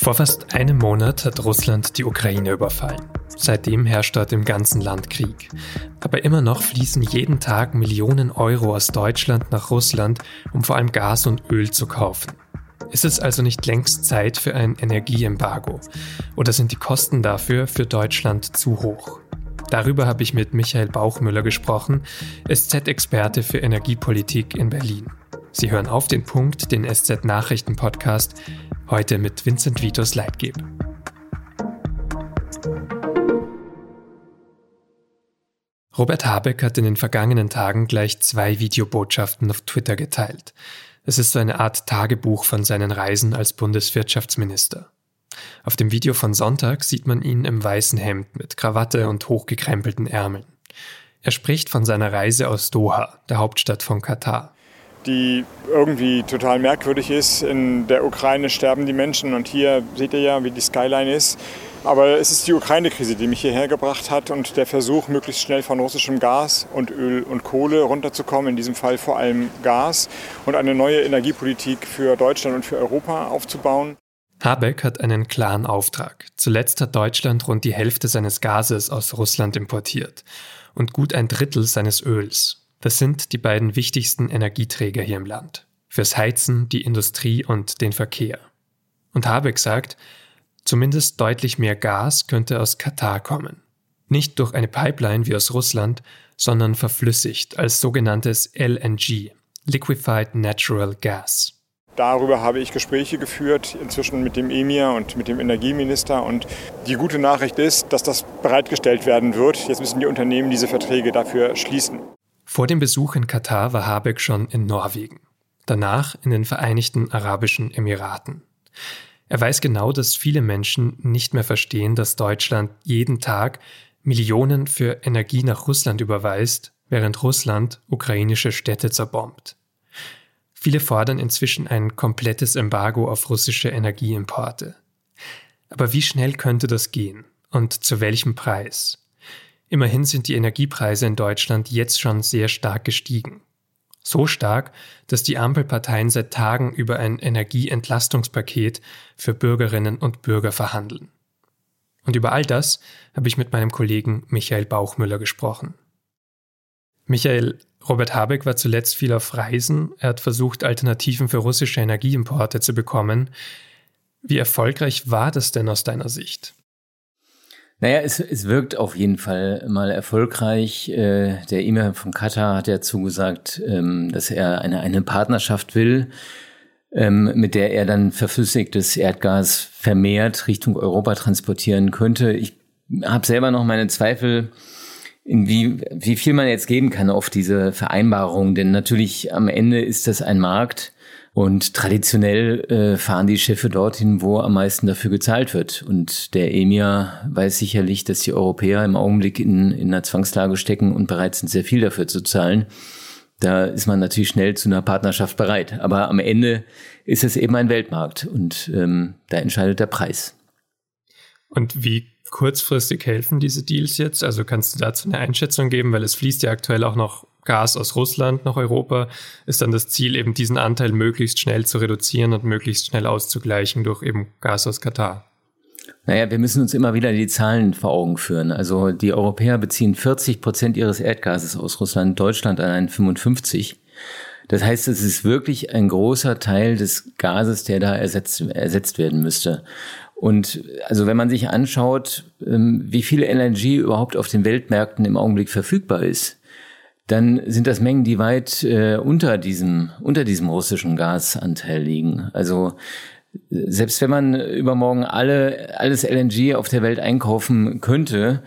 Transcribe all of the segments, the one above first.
Vor fast einem Monat hat Russland die Ukraine überfallen. Seitdem herrscht dort im ganzen Land Krieg. Aber immer noch fließen jeden Tag Millionen Euro aus Deutschland nach Russland, um vor allem Gas und Öl zu kaufen. Ist es also nicht längst Zeit für ein Energieembargo? Oder sind die Kosten dafür für Deutschland zu hoch? Darüber habe ich mit Michael Bauchmüller gesprochen, SZ-Experte für Energiepolitik in Berlin. Sie hören auf den Punkt, den SZ-Nachrichten-Podcast, heute mit Vincent Vitos Leitgeb. Robert Habeck hat in den vergangenen Tagen gleich zwei Videobotschaften auf Twitter geteilt. Es ist so eine Art Tagebuch von seinen Reisen als Bundeswirtschaftsminister. Auf dem Video von Sonntag sieht man ihn im weißen Hemd mit Krawatte und hochgekrempelten Ärmeln. Er spricht von seiner Reise aus Doha, der Hauptstadt von Katar. Die irgendwie total merkwürdig ist. In der Ukraine sterben die Menschen und hier seht ihr ja, wie die Skyline ist. Aber es ist die Ukraine-Krise, die mich hierher gebracht hat und der Versuch, möglichst schnell von russischem Gas und Öl und Kohle runterzukommen, in diesem Fall vor allem Gas, und eine neue Energiepolitik für Deutschland und für Europa aufzubauen. Habeck hat einen klaren Auftrag. Zuletzt hat Deutschland rund die Hälfte seines Gases aus Russland importiert und gut ein Drittel seines Öls. Das sind die beiden wichtigsten Energieträger hier im Land. Fürs Heizen, die Industrie und den Verkehr. Und Habeck sagt, zumindest deutlich mehr Gas könnte aus Katar kommen. Nicht durch eine Pipeline wie aus Russland, sondern verflüssigt als sogenanntes LNG, Liquefied Natural Gas. Darüber habe ich Gespräche geführt, inzwischen mit dem Emir und mit dem Energieminister. Und die gute Nachricht ist, dass das bereitgestellt werden wird. Jetzt müssen die Unternehmen diese Verträge dafür schließen. Vor dem Besuch in Katar war Habeck schon in Norwegen, danach in den Vereinigten Arabischen Emiraten. Er weiß genau, dass viele Menschen nicht mehr verstehen, dass Deutschland jeden Tag Millionen für Energie nach Russland überweist, während Russland ukrainische Städte zerbombt. Viele fordern inzwischen ein komplettes Embargo auf russische Energieimporte. Aber wie schnell könnte das gehen und zu welchem Preis? Immerhin sind die Energiepreise in Deutschland jetzt schon sehr stark gestiegen. So stark, dass die Ampelparteien seit Tagen über ein Energieentlastungspaket für Bürgerinnen und Bürger verhandeln. Und über all das habe ich mit meinem Kollegen Michael Bauchmüller gesprochen. Michael, Robert Habeck war zuletzt viel auf Reisen. Er hat versucht, Alternativen für russische Energieimporte zu bekommen. Wie erfolgreich war das denn aus deiner Sicht? Naja, es, es wirkt auf jeden Fall mal erfolgreich. Äh, der E-Mail von Katar hat ja zugesagt, ähm, dass er eine, eine Partnerschaft will, ähm, mit der er dann verflüssigtes Erdgas vermehrt Richtung Europa transportieren könnte. Ich habe selber noch meine Zweifel, in wie, wie viel man jetzt geben kann auf diese Vereinbarung. Denn natürlich am Ende ist das ein Markt und traditionell äh, fahren die Schiffe dorthin, wo am meisten dafür gezahlt wird. Und der Emir weiß sicherlich, dass die Europäer im Augenblick in, in einer Zwangslage stecken und bereit sind, sehr viel dafür zu zahlen. Da ist man natürlich schnell zu einer Partnerschaft bereit. Aber am Ende ist es eben ein Weltmarkt und ähm, da entscheidet der Preis. Und wie kurzfristig helfen diese Deals jetzt? Also kannst du dazu eine Einschätzung geben, weil es fließt ja aktuell auch noch Gas aus Russland nach Europa. Ist dann das Ziel, eben diesen Anteil möglichst schnell zu reduzieren und möglichst schnell auszugleichen durch eben Gas aus Katar? Naja, wir müssen uns immer wieder die Zahlen vor Augen führen. Also die Europäer beziehen 40 Prozent ihres Erdgases aus Russland, Deutschland an 55. Das heißt, es ist wirklich ein großer Teil des Gases, der da ersetzt, ersetzt werden müsste. Und also wenn man sich anschaut, ähm, wie viel Energie überhaupt auf den Weltmärkten im Augenblick verfügbar ist, dann sind das Mengen, die weit äh, unter diesem unter diesem russischen Gasanteil liegen. Also selbst wenn man übermorgen alle alles LNG auf der Welt einkaufen könnte,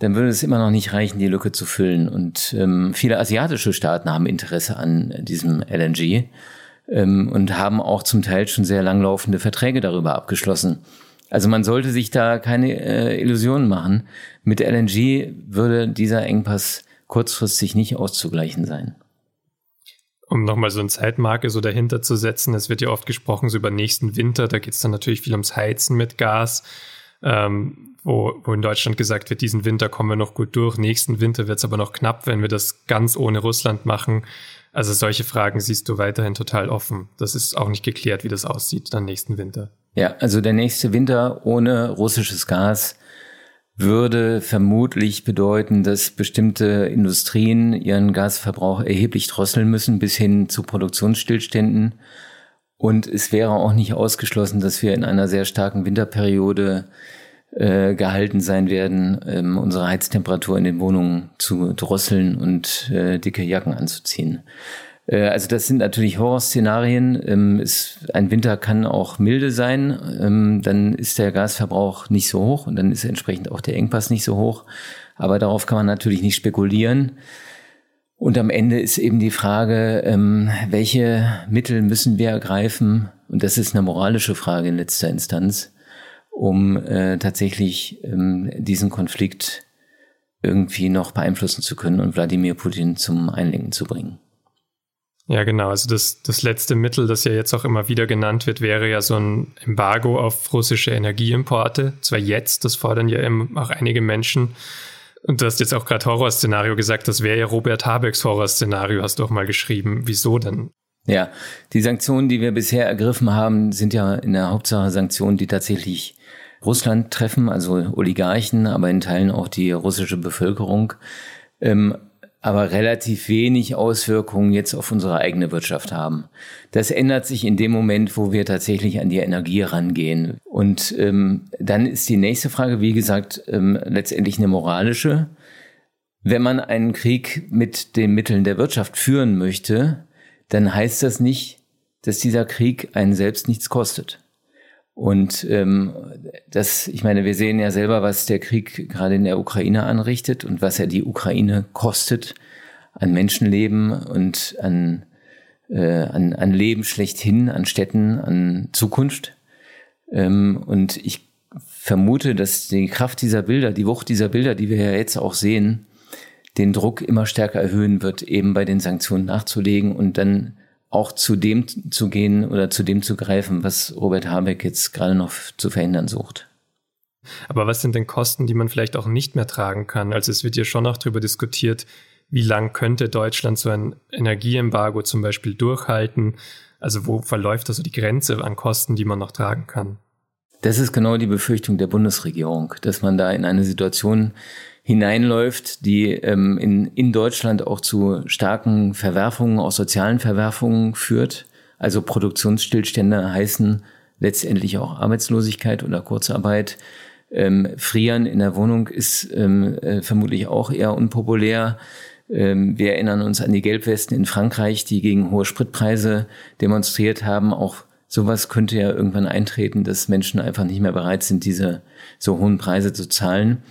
dann würde es immer noch nicht reichen, die Lücke zu füllen. Und ähm, viele asiatische Staaten haben Interesse an diesem LNG ähm, und haben auch zum Teil schon sehr langlaufende Verträge darüber abgeschlossen. Also man sollte sich da keine äh, Illusionen machen. Mit LNG würde dieser Engpass kurzfristig nicht auszugleichen sein. Um nochmal so eine Zeitmarke so dahinter zu setzen, es wird ja oft gesprochen so über nächsten Winter, da geht es dann natürlich viel ums Heizen mit Gas. ähm, wo, wo in Deutschland gesagt wird, diesen Winter kommen wir noch gut durch, nächsten Winter wird es aber noch knapp, wenn wir das ganz ohne Russland machen. Also solche Fragen siehst du weiterhin total offen. Das ist auch nicht geklärt, wie das aussieht dann nächsten Winter. Ja, also der nächste Winter ohne russisches Gas würde vermutlich bedeuten, dass bestimmte Industrien ihren Gasverbrauch erheblich drosseln müssen bis hin zu Produktionsstillständen. Und es wäre auch nicht ausgeschlossen, dass wir in einer sehr starken Winterperiode äh, gehalten sein werden, ähm, unsere Heiztemperatur in den Wohnungen zu drosseln und äh, dicke Jacken anzuziehen. Äh, also das sind natürlich Horrorszenarien. Ähm, ein Winter kann auch milde sein, ähm, dann ist der Gasverbrauch nicht so hoch und dann ist entsprechend auch der Engpass nicht so hoch. Aber darauf kann man natürlich nicht spekulieren. Und am Ende ist eben die Frage, ähm, welche Mittel müssen wir ergreifen? Und das ist eine moralische Frage in letzter Instanz, um äh, tatsächlich diesen Konflikt irgendwie noch beeinflussen zu können und Wladimir Putin zum Einlenken zu bringen. Ja, genau. Also das, das letzte Mittel, das ja jetzt auch immer wieder genannt wird, wäre ja so ein Embargo auf russische Energieimporte. Zwar jetzt, das fordern ja auch einige Menschen. Und du hast jetzt auch gerade Horrorszenario gesagt, das wäre ja Robert Habecks Horrorszenario, hast du auch mal geschrieben. Wieso denn? Ja, die Sanktionen, die wir bisher ergriffen haben, sind ja in der Hauptsache Sanktionen, die tatsächlich Russland treffen, also Oligarchen, aber in Teilen auch die russische Bevölkerung. Ähm, aber relativ wenig Auswirkungen jetzt auf unsere eigene Wirtschaft haben. Das ändert sich in dem Moment, wo wir tatsächlich an die Energie rangehen. Und ähm, dann ist die nächste Frage, wie gesagt, ähm, letztendlich eine moralische. Wenn man einen Krieg mit den Mitteln der Wirtschaft führen möchte, dann heißt das nicht, dass dieser Krieg einen selbst nichts kostet. Und ähm, das, ich meine, wir sehen ja selber, was der Krieg gerade in der Ukraine anrichtet und was er die Ukraine kostet an Menschenleben und an, äh, an, an Leben schlechthin, an Städten, an Zukunft. Ähm, und ich vermute, dass die Kraft dieser Bilder, die Wucht dieser Bilder, die wir ja jetzt auch sehen, den Druck immer stärker erhöhen wird, eben bei den Sanktionen nachzulegen und dann auch zu dem zu gehen oder zu dem zu greifen, was Robert Habeck jetzt gerade noch zu verhindern sucht. Aber was sind denn Kosten, die man vielleicht auch nicht mehr tragen kann? Also es wird ja schon auch darüber diskutiert, wie lang könnte Deutschland so ein Energieembargo zum Beispiel durchhalten? Also wo verläuft also die Grenze an Kosten, die man noch tragen kann? Das ist genau die Befürchtung der Bundesregierung, dass man da in eine Situation hineinläuft, die ähm, in, in Deutschland auch zu starken Verwerfungen, auch sozialen Verwerfungen führt. Also Produktionsstillstände heißen letztendlich auch Arbeitslosigkeit oder Kurzarbeit. Ähm, Frieren in der Wohnung ist ähm, äh, vermutlich auch eher unpopulär. Ähm, wir erinnern uns an die Gelbwesten in Frankreich, die gegen hohe Spritpreise demonstriert haben. Auch sowas könnte ja irgendwann eintreten, dass Menschen einfach nicht mehr bereit sind, diese so hohen Preise zu zahlen.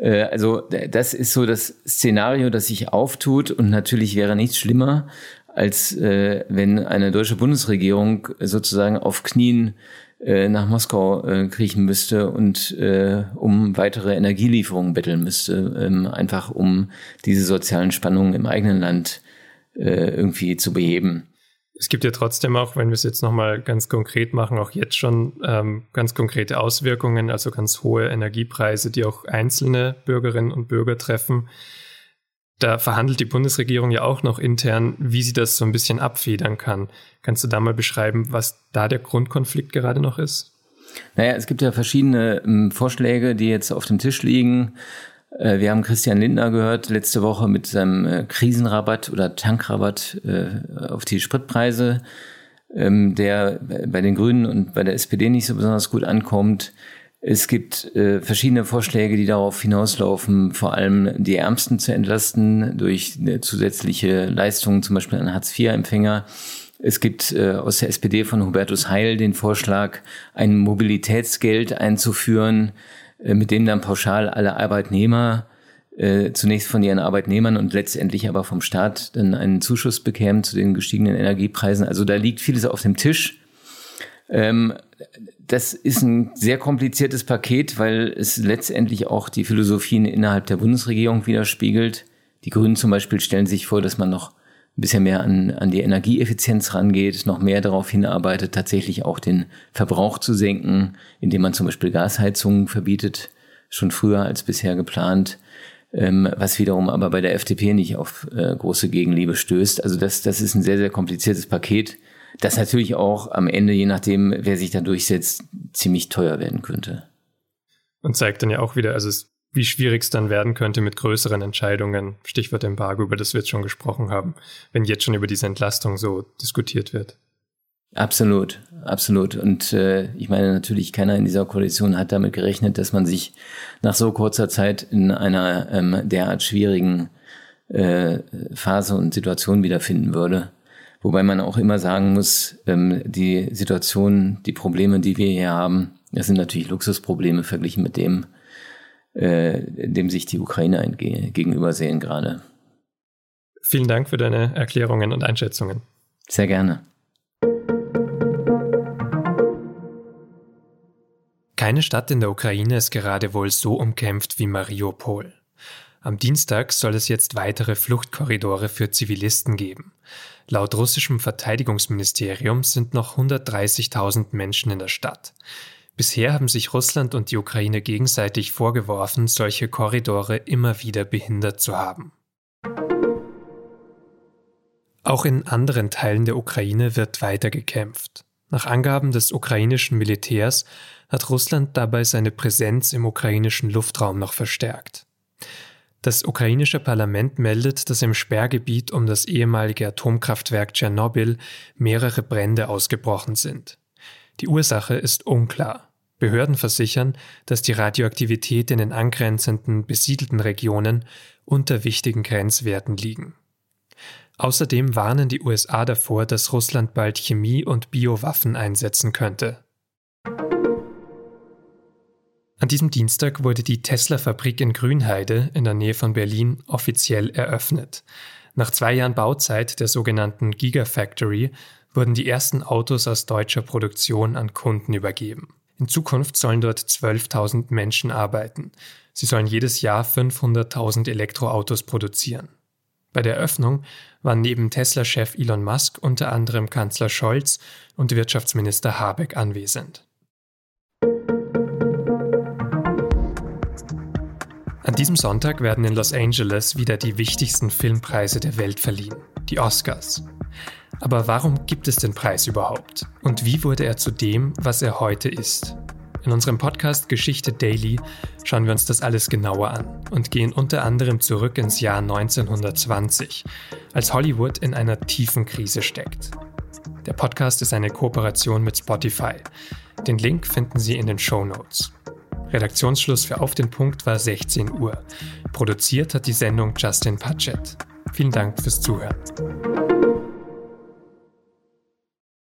Äh, also das ist so das Szenario, das sich auftut und natürlich wäre nichts schlimmer, als äh, wenn eine deutsche Bundesregierung sozusagen auf Knien äh, nach Moskau äh, kriechen müsste und äh, um weitere Energielieferungen betteln müsste, ähm, einfach um diese sozialen Spannungen im eigenen Land äh, irgendwie zu beheben. Es gibt ja trotzdem auch, wenn wir es jetzt nochmal ganz konkret machen, auch jetzt schon ähm, ganz konkrete Auswirkungen, also ganz hohe Energiepreise, die auch einzelne Bürgerinnen und Bürger treffen. Da verhandelt die Bundesregierung ja auch noch intern, wie sie das so ein bisschen abfedern kann. Kannst du da mal beschreiben, was da der Grundkonflikt gerade noch ist? Naja, es gibt ja verschiedene ähm, Vorschläge, die jetzt auf dem Tisch liegen. Äh, wir haben Christian Lindner gehört letzte Woche mit seinem äh, Krisenrabatt oder Tankrabatt äh, auf die Spritpreise, ähm, der bei den Grünen und bei der SPD nicht so besonders gut ankommt. Es gibt verschiedene Vorschläge, die darauf hinauslaufen, vor allem die Ärmsten zu entlasten durch zusätzliche Leistungen, zum Beispiel an Hartz-IV-Empfänger. Es gibt aus der SPD von Hubertus Heil den Vorschlag, ein Mobilitätsgeld einzuführen, äh, mit dem dann pauschal alle Arbeitnehmer äh, zunächst von ihren Arbeitnehmern und letztendlich aber vom Staat dann einen Zuschuss bekämen zu den gestiegenen Energiepreisen. Also da liegt vieles auf dem Tisch. Ähm, das ist ein sehr kompliziertes Paket, weil es letztendlich auch die Philosophien innerhalb der Bundesregierung widerspiegelt. Die Grünen zum Beispiel stellen sich vor, dass man noch ein bisschen mehr an, an die Energieeffizienz rangeht, noch mehr darauf hinarbeitet, tatsächlich auch den Verbrauch zu senken, indem man zum Beispiel Gasheizungen verbietet, schon früher als bisher geplant, ähm, was wiederum aber bei der FDP nicht auf äh, große Gegenliebe stößt. Also das, das ist ein sehr, sehr kompliziertes Paket, das natürlich auch am Ende, je nachdem, wer sich da durchsetzt, ziemlich teuer werden könnte. Und zeigt dann ja auch wieder, also es wie schwierig es dann werden könnte mit größeren Entscheidungen, Stichwort Embargo, über das wir jetzt schon gesprochen haben, wenn jetzt schon über diese Entlastung so diskutiert wird. Absolut, absolut. Und äh, ich meine natürlich, keiner in dieser Koalition hat damit gerechnet, dass man sich nach so kurzer Zeit in einer ähm, derart schwierigen äh, Phase und Situation wiederfinden würde. Wobei man auch immer sagen muss, ähm, die Situation, die Probleme, die wir hier haben, das sind natürlich Luxusprobleme verglichen mit dem, äh, dem sich die Ukraine gegenüber sehen gerade. Vielen Dank für deine Erklärungen und Einschätzungen. Sehr gerne. Keine Stadt in der Ukraine ist gerade wohl so umkämpft wie Mariupol. Am Dienstag soll es jetzt weitere Fluchtkorridore für Zivilisten geben. Laut russischem Verteidigungsministerium sind noch 130.000 Menschen in der Stadt. Bisher haben sich Russland und die Ukraine gegenseitig vorgeworfen, solche Korridore immer wieder behindert zu haben. Auch in anderen Teilen der Ukraine wird weiter gekämpft. Nach Angaben des ukrainischen Militärs hat Russland dabei seine Präsenz im ukrainischen Luftraum noch verstärkt. Das ukrainische Parlament meldet, dass im Sperrgebiet um das ehemalige Atomkraftwerk Tschernobyl mehrere Brände ausgebrochen sind. Die Ursache ist unklar. Behörden versichern, dass die Radioaktivität in den angrenzenden besiedelten Regionen unter wichtigen Grenzwerten liegen. Außerdem warnen die USA davor, dass Russland bald Chemie- und Biowaffen einsetzen könnte. An diesem Dienstag wurde die Tesla-Fabrik in Grünheide in der Nähe von Berlin offiziell eröffnet. Nach zwei Jahren Bauzeit der sogenannten Gigafactory wurden die ersten Autos aus deutscher Produktion an Kunden übergeben. In Zukunft sollen dort 12.000 Menschen arbeiten. Sie sollen jedes Jahr 500.000 Elektroautos produzieren. Bei der Eröffnung waren neben Tesla-Chef Elon Musk unter anderem Kanzler Scholz und Wirtschaftsminister Habeck anwesend. An diesem Sonntag werden in Los Angeles wieder die wichtigsten Filmpreise der Welt verliehen, die Oscars. Aber warum gibt es den Preis überhaupt? Und wie wurde er zu dem, was er heute ist? In unserem Podcast Geschichte Daily schauen wir uns das alles genauer an und gehen unter anderem zurück ins Jahr 1920, als Hollywood in einer tiefen Krise steckt. Der Podcast ist eine Kooperation mit Spotify. Den Link finden Sie in den Show Notes. Redaktionsschluss für Auf den Punkt war 16 Uhr. Produziert hat die Sendung Justin Patchett. Vielen Dank fürs Zuhören.